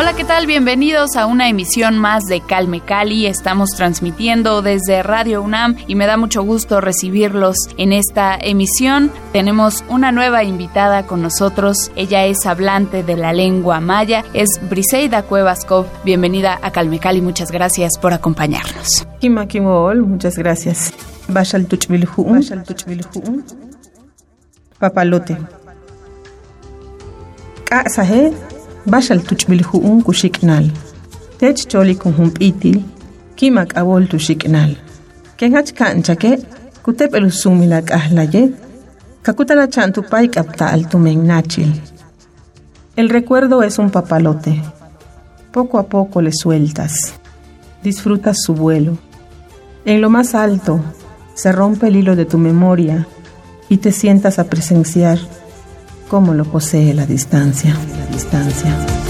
Hola, ¿qué tal? Bienvenidos a una emisión más de Calme Cali. Estamos transmitiendo desde Radio UNAM y me da mucho gusto recibirlos en esta emisión. Tenemos una nueva invitada con nosotros. Ella es hablante de la lengua maya, es Briseida Cuevascov. Bienvenida a Calme Cali, muchas gracias por acompañarnos. muchas gracias. Papalote. Baxal tuch'bilju'un kuxik'nal tech choli kun hump'itil kimak awol tuxik'nal kenhach ka'nchake kutep'elusumila k'ajlaye kakutala cha'ntupay k'apta'al nachil. El recuerdo es un papalote. Poco a poco le sueltas. Disfrutas su vuelo. En lo más alto se rompe el hilo de tu memoria y te sientas a presenciar cómo lo posee la distancia. La distancia.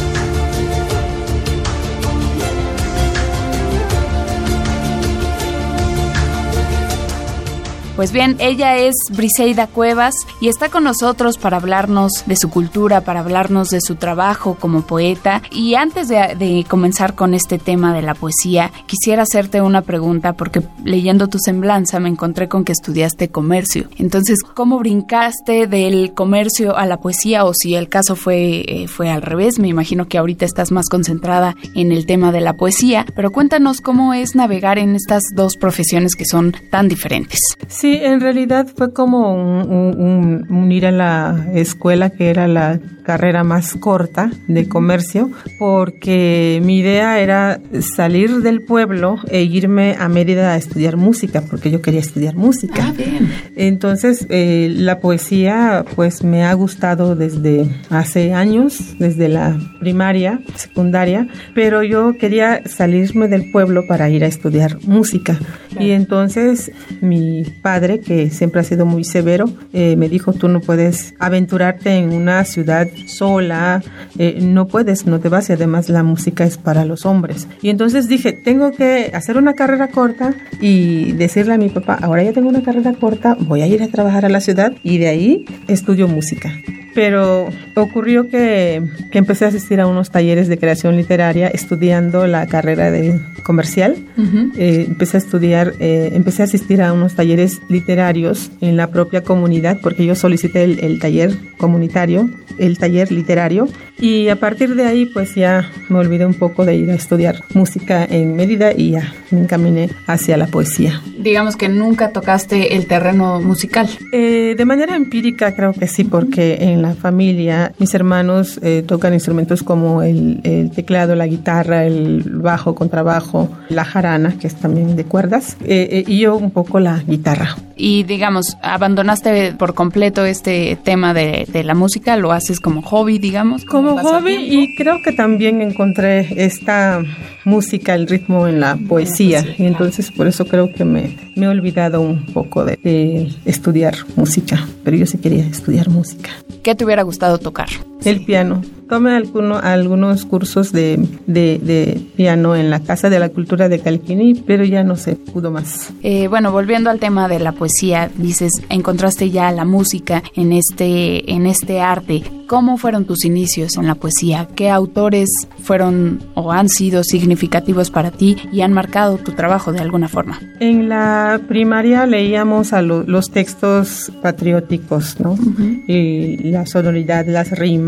Pues bien, ella es Briseida Cuevas y está con nosotros para hablarnos de su cultura, para hablarnos de su trabajo como poeta. Y antes de, comenzar con este tema de la poesía, quisiera hacerte una pregunta porque leyendo tu semblanza me encontré con que estudiaste comercio. Entonces, ¿cómo brincaste del comercio a la poesía o si el caso fue, eh, fue al revés? Me imagino que ahorita estás más concentrada en el tema de la poesía, pero cuéntanos cómo es navegar en estas dos profesiones que son tan diferentes. Sí, Sí, en realidad fue como un, unir a la escuela, que era la carrera más corta de comercio, porque mi idea era salir del pueblo e irme a Mérida a estudiar música, porque yo quería estudiar música. Ah, bien. Entonces, eh, la poesía, pues me ha gustado desde hace años, desde la primaria, secundaria, pero yo quería salirme del pueblo para ir a estudiar música. Y entonces mi padre que siempre ha sido muy severo, eh, me dijo, tú no puedes aventurarte en una ciudad sola, eh, no puedes, no te vas y además la música es para los hombres. Y entonces dije, tengo que hacer una carrera corta y decirle a mi papá, ahora ya tengo una carrera corta, voy a ir a trabajar a la ciudad y de ahí estudio música pero ocurrió que, que, empecé a asistir a unos talleres de creación literaria estudiando la carrera de comercial. Eh, empecé a estudiar, eh, empecé a asistir a unos talleres literarios en la propia comunidad porque yo solicité el, el, taller comunitario, el taller literario y a partir de ahí pues ya me olvidé un poco de ir a estudiar música en Mérida y ya me encaminé hacia la poesía. Digamos que nunca tocaste el terreno musical. Eh, de manera empírica creo que sí porque en la familia. Mis hermanos eh, tocan instrumentos como el, teclado, la guitarra, el bajo, contrabajo, la jarana, que es también de cuerdas, eh, eh, y yo un poco la guitarra. Y digamos, abandonaste por completo este tema de, la música, lo haces como hobby, digamos. Como, hobby y creo que también encontré esta música, el ritmo en la poesía. Y entonces por eso creo que me, me he olvidado un poco de, de estudiar música, pero yo sí quería estudiar música. ¿Qué te hubiera gustado tocar? El piano. Tomé alguno, algunos cursos de, de, piano en la Casa de la Cultura de Calquini, pero ya no se pudo más. Eh, bueno, volviendo al tema de la poesía, dices, encontraste ya la música en este, en este arte. ¿Cómo fueron tus inicios en la poesía? ¿Qué autores fueron o han sido significativos para ti y han marcado tu trabajo de alguna forma? En la primaria leíamos a los textos patrióticos, ¿no? y la sonoridad, las rimas,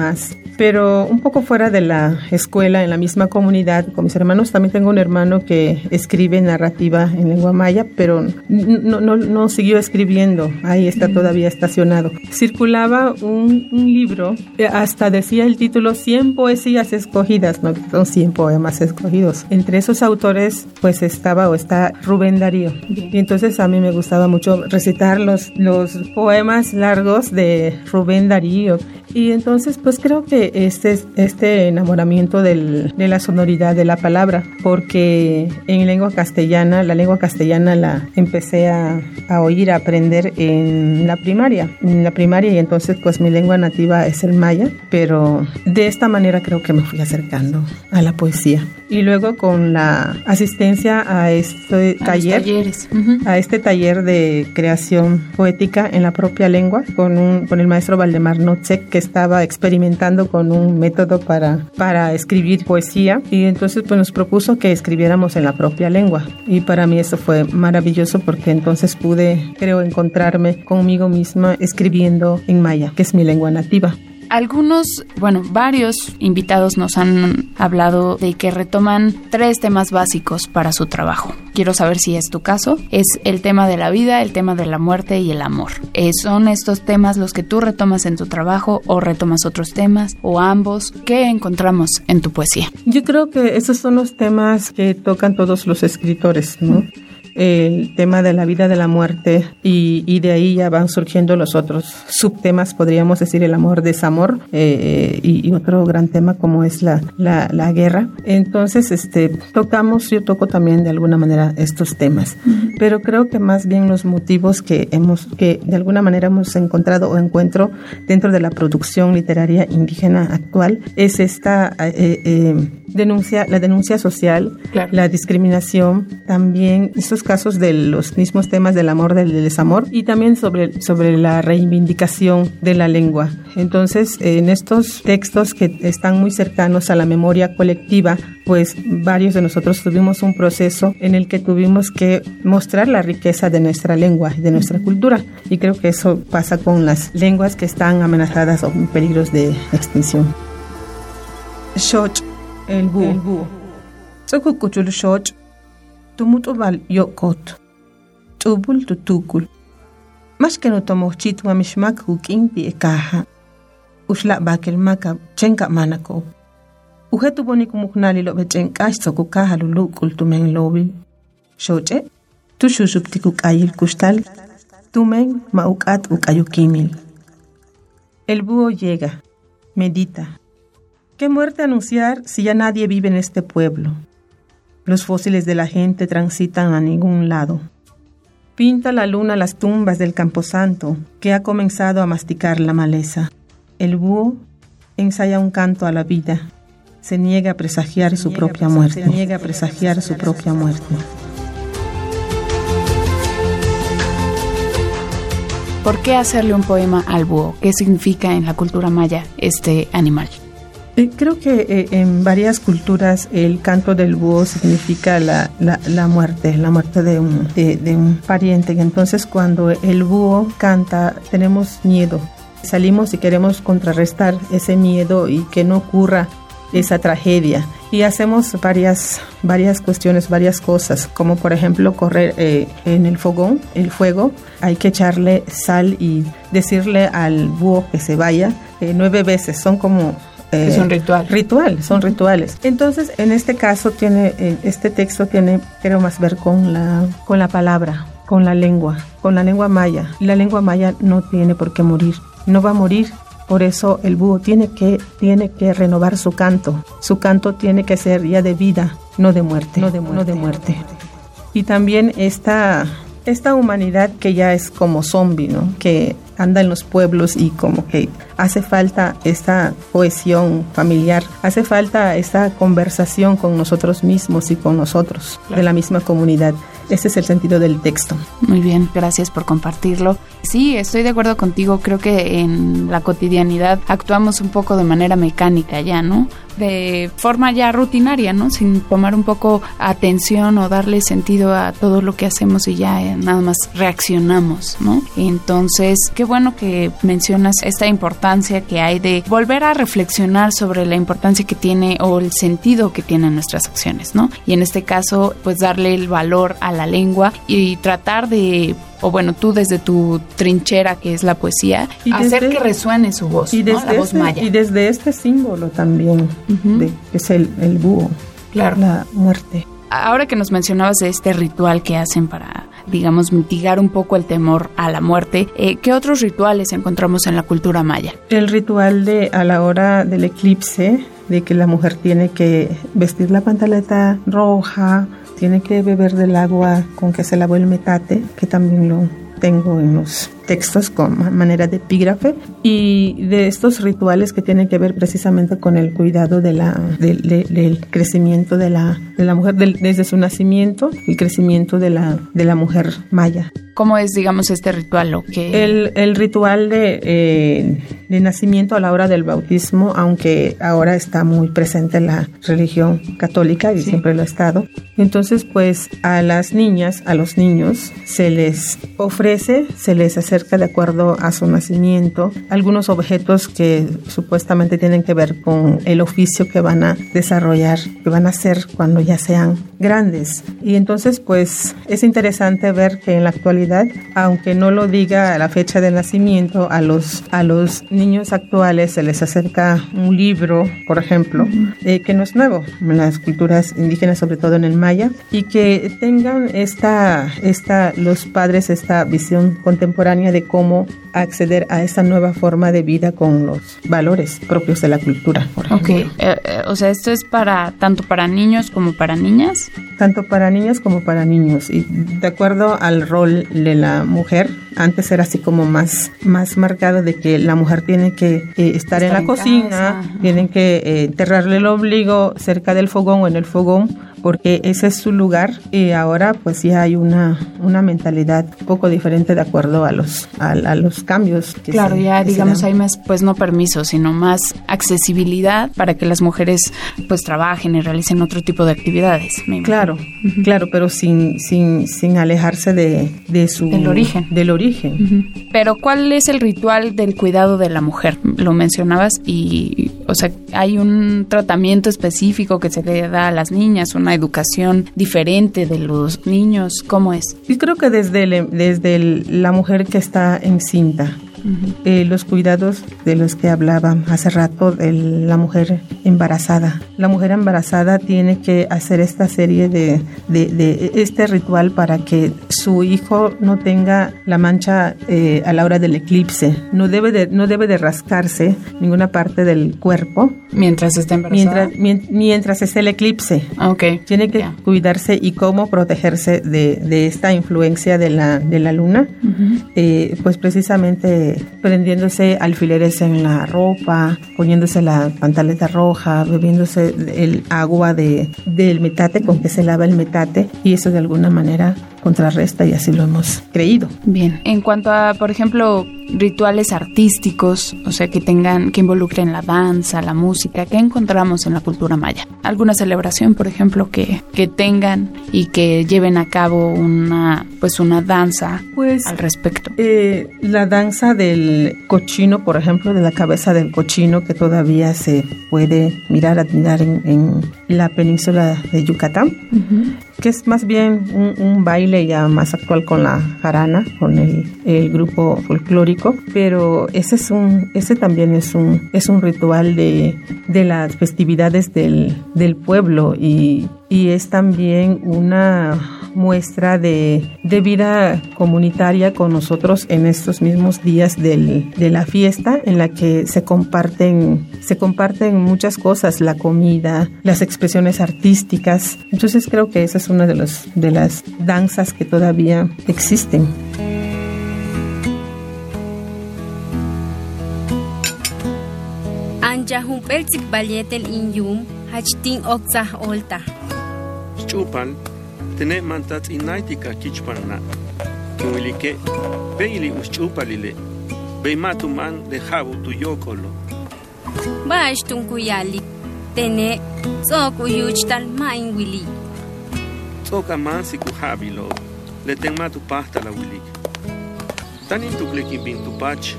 pero pero un poco fuera de la escuela, en la misma comunidad, con mis hermanos. También tengo un hermano que escribe narrativa en lengua maya, pero no, no, no siguió escribiendo. Ahí está todavía estacionado. Circulaba un, un libro, eh, hasta decía el título 100 poesías escogidas, ¿no? Son 100 poemas escogidos. Entre esos autores, pues estaba o está Rubén Darío. Y entonces a mí me gustaba mucho recitar los, los poemas largos de Rubén Darío. Y entonces, pues creo que este, este enamoramiento del, de la sonoridad de la palabra, porque en lengua castellana, la lengua castellana la empecé a, a oír, a aprender en la primaria, en la primaria y entonces pues mi lengua nativa es el maya, pero de esta manera creo que me fui acercando a la poesía. Y luego con la asistencia a este A taller, talleres. Ujú. a este taller de creación poética en la propia lengua con, un, con el maestro Valdemar Notzek que estaba experimentando con un método para, para escribir poesía y entonces pues nos propuso que escribiéramos en la propia lengua y para mí eso fue maravilloso porque entonces pude creo encontrarme conmigo misma escribiendo en maya que es mi lengua nativa. Algunos, bueno, varios invitados nos han hablado de que retoman tres temas básicos para su trabajo. Quiero saber si es tu caso. Es el tema de la vida, el tema de la muerte y el amor. Eh, ¿Son estos temas los que tú retomas en tu trabajo o retomas otros temas o ambos? ¿Qué encontramos en tu poesía? Yo creo que esos son los temas que tocan todos los escritores, ¿no? El tema de la vida, de la muerte, y, y de ahí ya van surgiendo los otros subtemas, podríamos decir el amor, desamor, eh, y, otro gran tema como es la, la, la guerra. Entonces, este, tocamos, yo toco también de alguna manera estos temas, pero creo que más bien los motivos que hemos, que de alguna manera hemos encontrado o encuentro dentro de la producción literaria indígena actual es esta eh, eh, denuncia, la denuncia social, Claro. la discriminación, también estos casos de los mismos temas del amor, del desamor y también sobre, sobre la reivindicación de la lengua. Entonces, en estos textos que están muy cercanos a la memoria colectiva, pues varios de nosotros tuvimos un proceso en el que tuvimos que mostrar la riqueza de nuestra lengua, de nuestra cultura. Y creo que eso pasa con las lenguas que están amenazadas o en peligros de extinción. Xoch, el búho. Tsukukuchul xoch, tumutubal yokot. Tubul tutukul. Más que no tomo chitwa mishmak e caja. Ushla bakel maka chenka. Boni lo. Tumen maukat ukayukimil. El búho llega, medita. ¿Qué muerte anunciar si ya nadie vive en este pueblo? Los fósiles de la gente transitan a ningún lado. Pinta la luna las tumbas del camposanto que ha comenzado a masticar la maleza. El búho ensaya un canto a la vida. Se niega a presagiar su propia muerte. Se niega a presagiar su propia muerte. ¿Por qué hacerle un poema al búho? ¿Qué significa en la cultura maya este animal? Eh, Creo que eh, en varias culturas el canto del búho significa la, la, la muerte, la muerte de un, de, de un pariente. Y entonces cuando el búho canta tenemos miedo. Salimos y queremos contrarrestar ese miedo y que no ocurra esa tragedia. Y hacemos varias, varias cuestiones, varias cosas, como por ejemplo correr eh, en el fogón, el fuego, hay que echarle sal y decirle al búho que se vaya eh, nueve veces, son como eh, Es un ritual. Ritual, son rituales. Entonces, en este caso tiene, eh, este texto tiene, creo más ver con la, con la palabra, con la lengua, con la lengua maya. La lengua maya no tiene por qué morir, no va a morir. Por eso el búho tiene que, tiene que renovar su canto. Su canto tiene que ser ya de vida, no de muerte. No de muerte. No de muerte. Y también esta, esta humanidad que ya es como zombie, ¿no? Que anda en los pueblos y como que hace falta esta cohesión familiar, hace falta esta conversación con nosotros mismos y con nosotros de la misma comunidad. Ese es el sentido del texto. Muy bien, gracias por compartirlo. Sí, estoy de acuerdo contigo. Creo que en la cotidianidad actuamos un poco de manera mecánica ya, ¿no? de forma ya rutinaria, ¿no? Sin tomar un poco atención o darle sentido a todo lo que hacemos y ya eh, nada más reaccionamos, ¿no? Entonces, qué bueno que mencionas esta importancia que hay de volver a reflexionar sobre la importancia que tiene o el sentido que tienen nuestras acciones, ¿no? Y en este caso, pues darle el valor a la lengua y tratar de o bueno, tú desde tu trinchera que es la poesía, hacer que resuene su voz, y desde la voz este, maya. Y desde este símbolo también, de, que es el, el búho, Claro. la muerte. Ahora que nos mencionabas de este ritual que hacen para, digamos, mitigar un poco el temor a la muerte, eh, ¿qué otros rituales encontramos en la cultura maya? El ritual de a la hora del eclipse, de que la mujer tiene que vestir la pantaleta roja, tiene que beber del agua con que se lavó el metate, que también lo tengo en los textos con ma- manera de epígrafe y de estos rituales que tienen que ver precisamente con el cuidado de la, del- de- del crecimiento de la, de la mujer del- desde su nacimiento, el crecimiento de la, de la mujer maya. ¿Cómo es, digamos, este ritual? Que El, el ritual de, eh, de nacimiento a la hora del bautismo, aunque ahora está muy presente la religión católica y siempre lo ha estado, entonces pues a las niñas, a los niños, se les ofrece, se les de acuerdo a su nacimiento algunos objetos que supuestamente tienen que ver con el oficio que van a desarrollar, que van a hacer cuando ya sean grandes. Y entonces pues es interesante ver que en la actualidad, aunque no lo diga a la fecha de nacimiento, a los, a los niños actuales se les acerca un libro, por ejemplo, eh, que no es nuevo en las culturas indígenas, sobre todo en el maya, y que tengan esta, esta, los padres esta visión contemporánea de cómo acceder a esta nueva forma de vida con los valores propios de la cultura, por Ok, eh, eh, o sea, esto es para tanto para niños como para niñas. tanto para niñas como para niños. Y de acuerdo al rol de la mujer antes era así como más más marcado de que la mujer tiene que eh, estar, en la en cocina tienen que eh, enterrarle el ombligo cerca del fogón o en el fogón porque ese es su lugar y ahora pues ya hay una una mentalidad un poco diferente de acuerdo a los a, a los cambios que Claro, se- ya que digamos hay más, pues no permiso, sino más accesibilidad para que las mujeres pues trabajen y realicen otro tipo de actividades. Claro, claro, pero sin, sin, sin alejarse de, de su... Del origen. Del origen. Pero ¿cuál es el ritual del cuidado de la mujer? Lo mencionabas y, o sea, hay un tratamiento específico que se le da a las niñas, una educación diferente de los niños. ¿Cómo es? Y creo que desde, el- desde la mujer que está encinta, eh, los cuidados de los que hablaba hace rato de la mujer embarazada. La mujer embarazada tiene que hacer esta serie de, de- de este ritual para que su hijo no tenga la mancha eh, a la hora del eclipse. No debe de, no debe de rascarse ninguna parte del cuerpo Mientras está embarazada. mientras, mien- mientras esté el eclipse. Ah, Ok. Tiene que Ya. cuidarse y cómo protegerse de, de esta influencia de la, de la luna, eh, pues precisamente prendiéndose alfileres en la ropa, poniéndose la pantaleta roja, bebiéndose el agua de, del metate con que se lava el metate y eso de alguna manera contrarresta y así lo hemos creído. Bien. En cuanto a, por ejemplo, rituales artísticos, o sea, que tengan, que involucren la danza, la música, ¿qué encontramos en la cultura maya? ¿Alguna celebración, por ejemplo, que, que tengan y que lleven a cabo una, pues una danza Pues al respecto? Eh, la danza del cochino, por ejemplo, de la cabeza del cochino que todavía se puede mirar, admirar en, en la península de Yucatán, que es más bien un, baile ya más actual con la jarana, con el, el grupo folclórico, pero ese es un, ese también es un, es un ritual de, de las festividades del, del pueblo y, y es también una muestra de, de vida comunitaria con nosotros en estos mismos días de la fiesta en la que se comparten se comparten muchas cosas la comida las expresiones artísticas entonces creo que esa es una de los de las danzas que todavía existen inyum, hachtin okzah olta. Chupan, tene mantats inaitika kichpanna. Kiwilike, beili uschupalile. Be matuman de jabu tu yokolo. Bash tunkuyalik. tene tsok uyuchtal main wili. Tsoka mansi ku habilo, le ten matu pasta la wilik. Tanin tu kleki bin tu pach,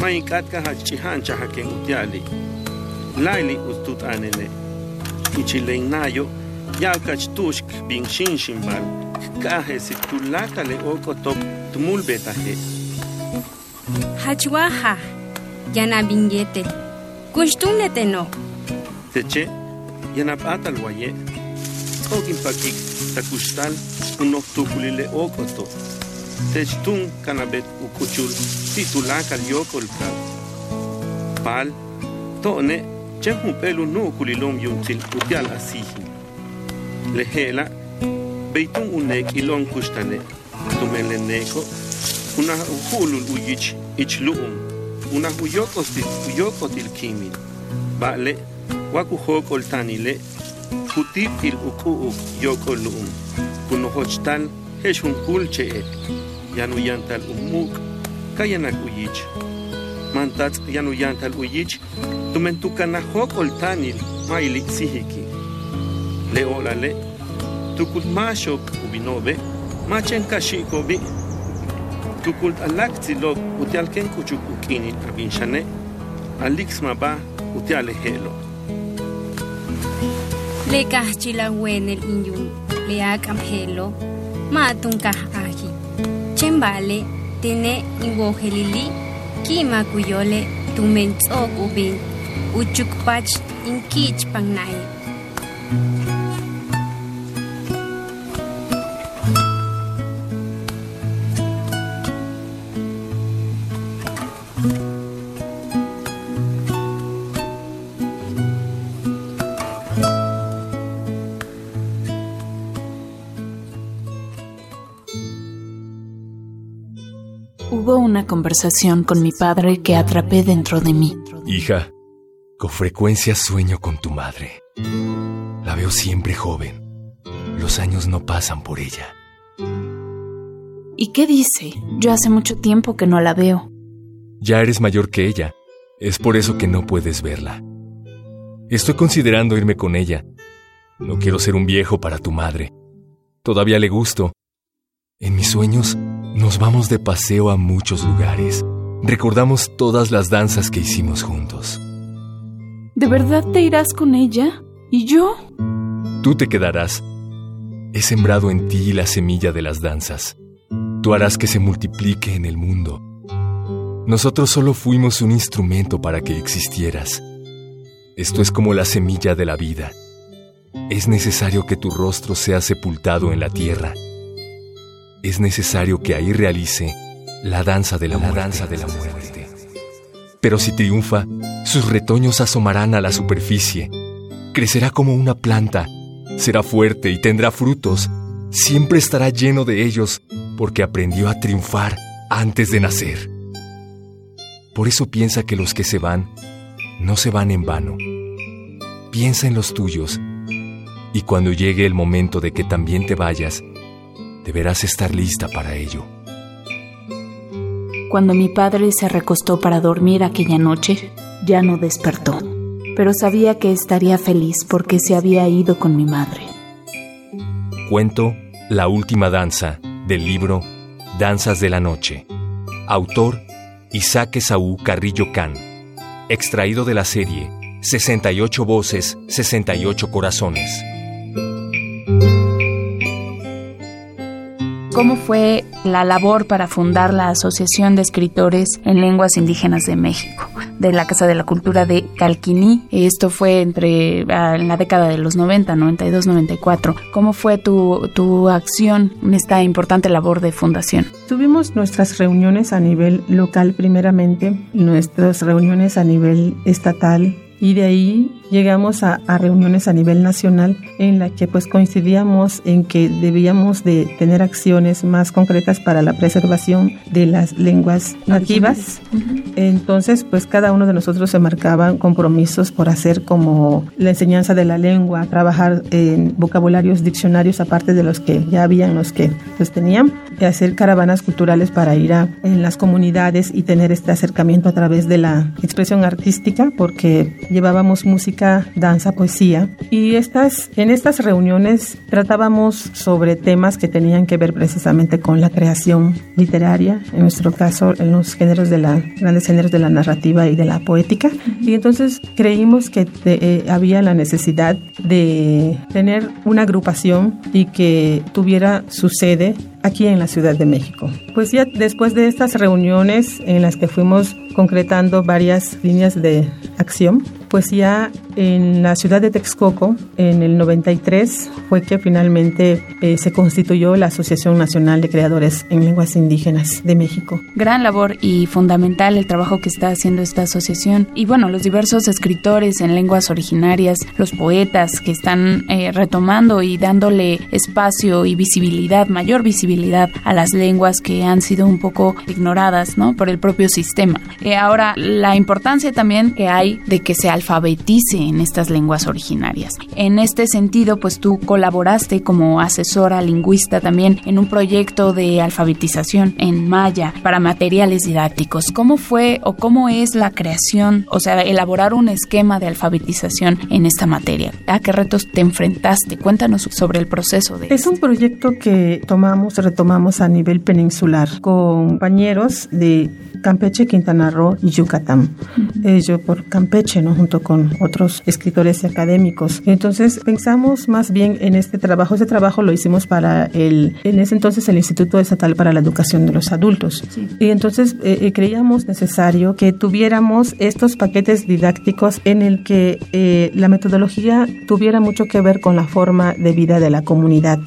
main katka ha chihancha ha ken utiali. Laili ustut anene. Yawkach tushk bin shinshinbal, kaje si tulaka le okotok tmulbetaje. Hachwaja, yana bingete, kushtunle teno. Teche, yana patal waye, okin pakik takushtal unok tukulile okoto. Techtun kanabet ukuchul titulakal yokolkal. Pal, to'ne, chehmupelu nukulilom yuntil utial asijin. Lehela, beitun unek ilon kustane. Tumele neko, una uhulul uyich, ichluum. Una huyokotil, huyokotil kimin. Vale, wakuhokol tanile, kutitil ukuu yokolum. Kunohochtal, heshun kulche yanuyantal umuk, kayanak uyich. Mantats yanuyantal uyich, tumentukana hokol tanil, maili sihiki. Leolale, tukult mashok ubinobe, machen kashikobi, tukult alaktzilok utialken kuchuk ukinin abinshane, alixma ba utiale helo. Le kahchila wenel inyun, le akam helo, matun kah ahi. Chembale, tene inwohelili, kima kuyole, tumen tsok ubin, uchukpach inkich pangnay. Hubo una conversación con mi padre que atrapé dentro de mí. Hija, con frecuencia sueño con tu madre. La veo siempre joven. Los años no pasan por ella. ¿Y qué dice? Yo hace mucho tiempo que no la veo. Ya eres mayor que ella. Es por eso que no puedes verla. Estoy considerando irme con ella. No quiero ser un viejo para tu madre. Todavía le gusto. En mis sueños nos vamos de paseo a muchos lugares. Recordamos todas las danzas que hicimos juntos. ¿De verdad te irás con ella? ¿Y yo? Tú te quedarás. He sembrado en ti la semilla de las danzas. Tú harás que se multiplique en el mundo. Nosotros solo fuimos un instrumento para que existieras. Esto es como la semilla de la vida. Es necesario que tu rostro sea sepultado en la tierra. Es necesario que ahí realice la danza de la, muerte. danza de la muerte. Pero si triunfa, sus retoños asomarán a la superficie. Crecerá como una planta, será fuerte y tendrá frutos. Siempre estará lleno de ellos porque aprendió a triunfar antes de nacer. Por eso piensa que los que se van no se van en vano. Piensa en los tuyos y cuando llegue el momento de que también te vayas, deberás estar lista para ello. Cuando mi padre se recostó para dormir aquella noche, ya no despertó, pero sabía que estaría feliz porque se había ido con mi madre. Cuento La última danza del libro Danzas de la Noche. Autor Isaac Esaú Carrillo Can. Extraído de la serie 68 voces, 68 corazones. ¿Cómo fue la labor para fundar la Asociación de Escritores en Lenguas Indígenas de México, de la Casa de la Cultura de Calquiní? Esto fue entre ah, en la década de los 90, 92, 94. ¿Cómo fue tu, tu acción en esta importante labor de fundación? Tuvimos nuestras reuniones a nivel local primeramente, nuestras reuniones a nivel estatal y de ahí llegamos a, a, reuniones a nivel nacional en la que pues coincidíamos en que debíamos de tener acciones más concretas para la preservación de las lenguas nativas. Entonces pues cada uno de nosotros se marcaban compromisos por hacer como la enseñanza de la lengua, trabajar en vocabularios, diccionarios aparte de los que ya habían los que los tenían, y hacer caravanas culturales para ir a en las comunidades y tener este acercamiento a través de la expresión artística porque llevábamos música, danza, poesía. Y estas, en estas reuniones tratábamos sobre temas que tenían que ver precisamente con la creación literaria, en nuestro caso en los géneros de la, grandes géneros de la narrativa y de la poética. Y entonces creímos que eh, había la necesidad de tener una agrupación y que tuviera su sede aquí en la Ciudad de México. Pues ya después de estas reuniones en las que fuimos concretando varias líneas de acción, pues ya en la ciudad de Texcoco, en el 93, fue que finalmente eh, se constituyó la Asociación Nacional de Creadores en Lenguas Indígenas de México. Gran labor y fundamental el trabajo que está haciendo esta asociación. Y bueno, los diversos escritores en lenguas originarias, los poetas que están eh, retomando y dándole espacio y visibilidad, mayor visibilidad a las lenguas que han sido un poco ignoradas ¿no? por el propio sistema. Eh, ahora, la importancia también que hay de que se alfabetice en estas lenguas originarias. En este sentido, pues tú colaboraste como asesora lingüista también en un proyecto de alfabetización en maya para materiales didácticos. ¿Cómo fue o cómo es la creación, o sea, elaborar un esquema de alfabetización en esta materia? ¿A qué retos te enfrentaste? Cuéntanos sobre el proceso de... Es un proyecto que tomamos, retomamos a nivel peninsular con compañeros de Campeche, Quintana Roo y Yucatán. Eh, yo por Campeche, ¿no? Junto con otros escritores académicos. Entonces pensamos más bien en este trabajo. Este trabajo lo hicimos para el, en ese entonces el Instituto Estatal para la Educación de los Adultos. Y entonces eh, eh, creíamos necesario que tuviéramos estos paquetes didácticos en el que eh, la metodología tuviera mucho que ver con la forma de vida de la comunidad.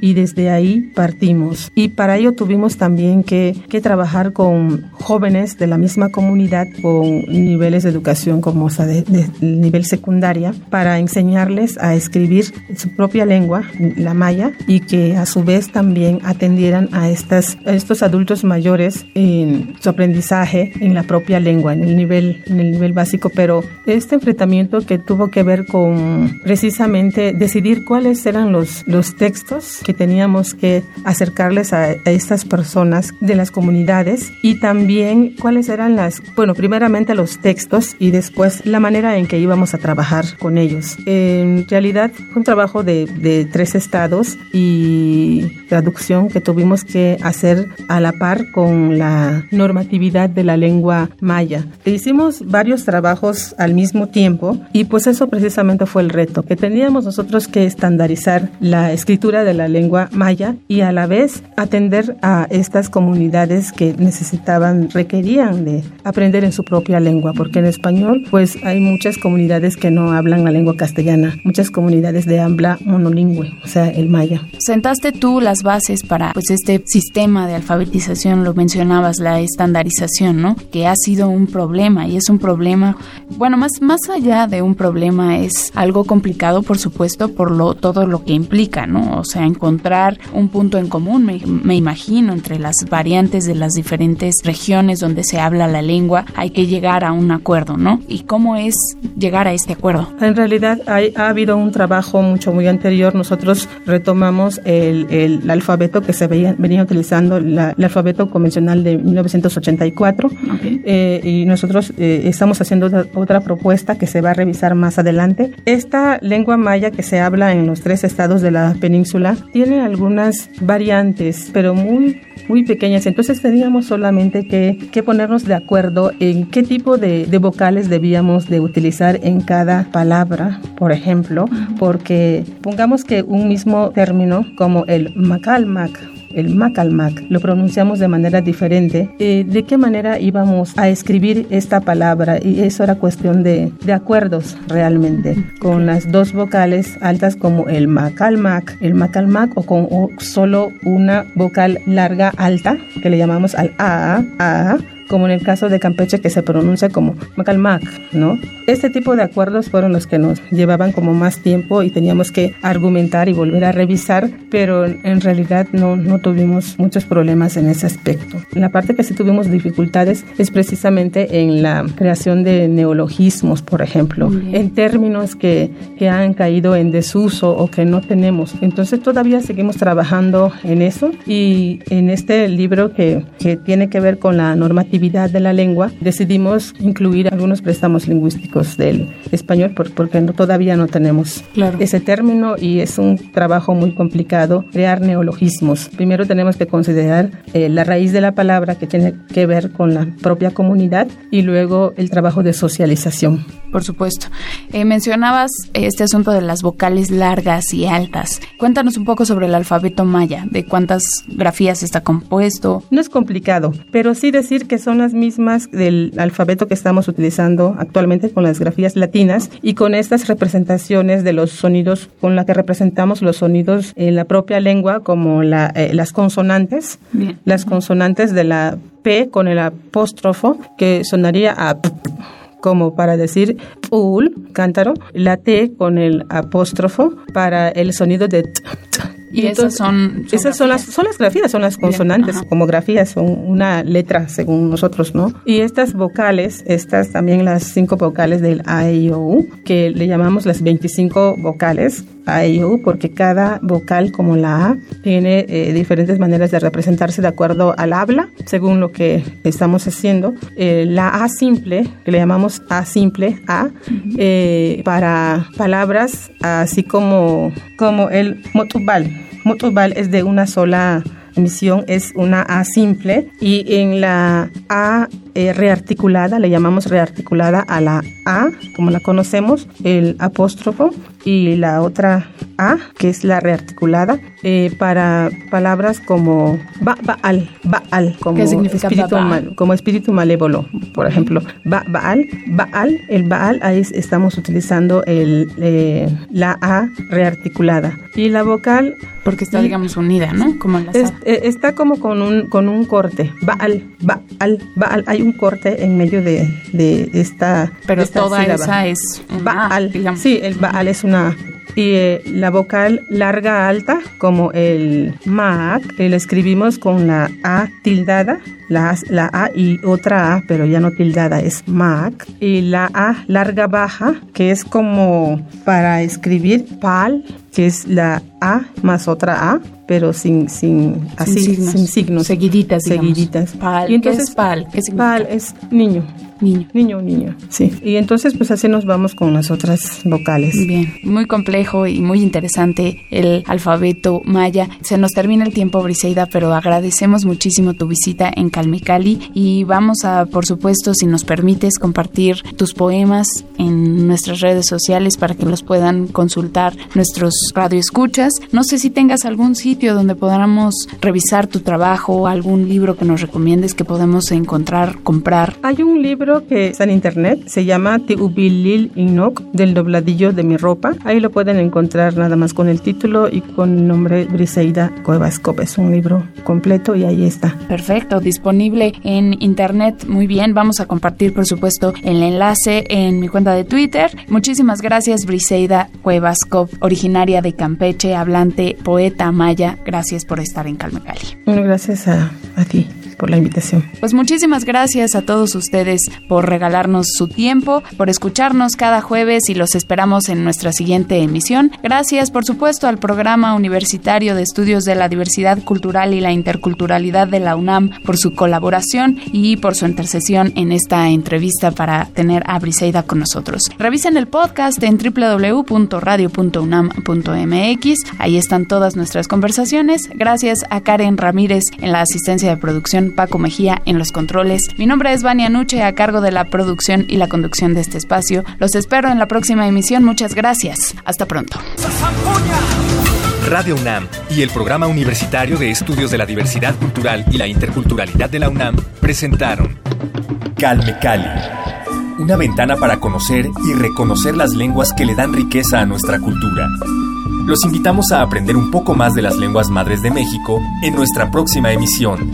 Y desde ahí partimos. Y para ello tuvimos también que, que trabajar con jóvenes de la misma comunidad con niveles de educación como o sea, de, de nivel secundaria para enseñarles a escribir su propia lengua, la maya, y que a su vez también atendieran a, estas, a estos adultos mayores en su aprendizaje en la propia lengua, en el nivel, en el nivel básico. Pero este enfrentamiento que tuvo que ver con precisamente decidir cuáles eran los, los textos que teníamos que acercarles a, a estas personas de las comunidades y también cuáles eran las, bueno, primeramente los textos y después la manera en que íbamos a trabajar con ellos. En realidad fue un trabajo de, de tres estados y traducción que tuvimos que hacer a la par con la normatividad de la lengua maya. E hicimos varios trabajos al mismo tiempo y pues eso precisamente fue el reto, que teníamos nosotros que estandarizar la escritura de la lengua maya y a la vez atender a estas comunidades que necesitaban, requerían de aprender en su propia lengua, porque en español pues hay muchas comunidades que no hablan la lengua castellana, muchas comunidades de habla monolingüe, o sea, el maya. Sentaste tú las bases para pues este sistema de alfabetización, lo mencionabas, la estandarización, ¿no? Que ha sido un problema y es un problema, bueno, más más allá de un problema es algo complicado, por supuesto, por lo todo lo que implica, ¿no? O sea, encontrar un punto en común, me, me imagino, entre las variantes de las diferentes regiones donde se habla la lengua, hay que llegar a un acuerdo, ¿no? ¿Y cómo es llegar a este acuerdo? En realidad hay, ha habido un trabajo mucho muy anterior. Nosotros retomamos el, el alfabeto que se veía, venía utilizando, la, el alfabeto convencional de 1984, Okay. eh, y nosotros eh, estamos haciendo otra, otra propuesta que se va a revisar más adelante. Esta lengua maya que se habla en los tres estados de la península tiene algunas variantes, pero muy muy pequeñas, entonces teníamos solamente que, que ponernos de acuerdo en qué tipo de, de, vocales debíamos de utilizar en cada palabra, por ejemplo, porque pongamos que un mismo término como el macalmac el macalmac, lo pronunciamos de manera diferente. Eh, ¿De qué manera íbamos a escribir esta palabra? Y eso era cuestión de, de acuerdos realmente, con las dos vocales altas como el macalmac, el macalmac o con solo una vocal larga alta, que le llamamos al a, a, como en el caso de Campeche que se pronuncia como Macalmac, ¿no? Este tipo de acuerdos fueron los que nos llevaban como más tiempo y teníamos que argumentar y volver a revisar, pero en realidad no, no tuvimos muchos problemas en ese aspecto. La parte que sí tuvimos dificultades es precisamente en la creación de neologismos, por ejemplo, en términos que, que han caído en desuso o que no tenemos. Entonces todavía seguimos trabajando en eso y en este libro que, que tiene que ver con la normatividad natividad de la lengua, decidimos incluir algunos préstamos lingüísticos del español porque todavía no tenemos ese término y es un trabajo muy complicado crear neologismos. Primero tenemos que considerar eh, la raíz de la palabra que tiene que ver con la propia comunidad y luego el trabajo de socialización. Por supuesto. Eh, mencionabas este asunto de las vocales largas y altas. Cuéntanos un poco sobre el alfabeto maya, de cuántas grafías está compuesto. No es complicado, pero sí decir que son las mismas del alfabeto que estamos utilizando actualmente con las grafías latinas y con estas representaciones de los sonidos con la que representamos los sonidos en la propia lengua como la, eh, las consonantes, las consonantes de la P con el apóstrofo que sonaría a como para decir ul, cántaro, la T con el apóstrofo para el sonido de t, y, esas son, esas son las son las grafías, son las consonantes, como grafías, son una letra según nosotros, ¿no? Y estas vocales, estas también las cinco vocales del A, I, O, U, que le llamamos las 25 vocales A, I, O, U, porque cada vocal como la A tiene eh, diferentes maneras de representarse de acuerdo al habla, según lo que estamos haciendo. Eh, la A simple, que le llamamos A simple, A, eh, para palabras así como, como el motubal, Motobal es de una sola emisión, es una A simple y en la A eh, rearticulada, le llamamos rearticulada a la A, como la conocemos, el apóstrofo y la otra A, que es la rearticulada, eh, para palabras como ba, baal, baal, como, espíritu, como espíritu malévolo, por ejemplo. Ba, baal, baal, el baal, ahí estamos utilizando el, eh, la A rearticulada. Y la vocal... Porque está, digamos, unida, ¿no? Como está como con un, con un corte. Baal, baal, baal. Hay un corte en medio de, de esta. Pero toda esa es Baal. Digamos. Sí, el Baal es una y eh, la vocal larga alta como el MAC, la escribimos con la A tildada, la, la A y otra A, pero ya no tildada, es MAC. Y la A larga baja, que es como para escribir PAL, que es la A más otra A, pero sin, sin, así, sin signos. Seguiditas, Seguiditas. PAL, y entonces, PAL? ¿Qué PAL es niño. Niño. Niño, niño, sí. Y entonces pues así nos vamos con las otras vocales. Bien, muy complejo y muy interesante el alfabeto maya. Se nos termina el tiempo, Briseida, pero agradecemos muchísimo tu visita en Calmecali y vamos a, por supuesto, si nos permites, compartir tus poemas en nuestras redes sociales para que los puedan consultar nuestros radioescuchas. No sé si tengas algún sitio donde podamos revisar tu trabajo, algún libro que nos recomiendes que podemos encontrar, comprar. Hay un libro que está en internet, se llama Tiubilil Inok, del dobladillo de mi ropa. Ahí lo pueden encontrar nada más con el título y con el nombre Briseida Cuevas Es un libro completo y ahí está. Perfecto, disponible en internet. Muy bien, vamos a compartir por supuesto el enlace en mi cuenta de Twitter. Muchísimas gracias Briseida Cuevas originaria de Campeche, hablante, poeta maya. Gracias por estar en Calma Cali. gracias a, a ti por la invitación. Pues muchísimas gracias a todos ustedes por regalarnos su tiempo, por escucharnos cada jueves y los esperamos en nuestra siguiente emisión. Gracias, por supuesto, al Programa Universitario de Estudios de la Diversidad Cultural y la Interculturalidad de la UNAM por su colaboración y por su intercesión en esta entrevista para tener a Briseida con nosotros. Revisen el podcast en www.radio.unam.mx. Ahí están todas nuestras conversaciones. Gracias a Karen Ramírez en la asistencia de Paco Mejía en los controles. Mi nombre es Vania Nuche a cargo de la producción y la conducción de este espacio. Los espero en la próxima emisión. Muchas gracias. Hasta pronto. Radio UNAM y el Programa Universitario de Estudios de la Diversidad Cultural y la Interculturalidad de la UNAM presentaron Calme Cali, una ventana para conocer y reconocer las lenguas que le dan riqueza a nuestra cultura. Los invitamos a aprender un poco más de las lenguas madres de México en nuestra próxima emisión.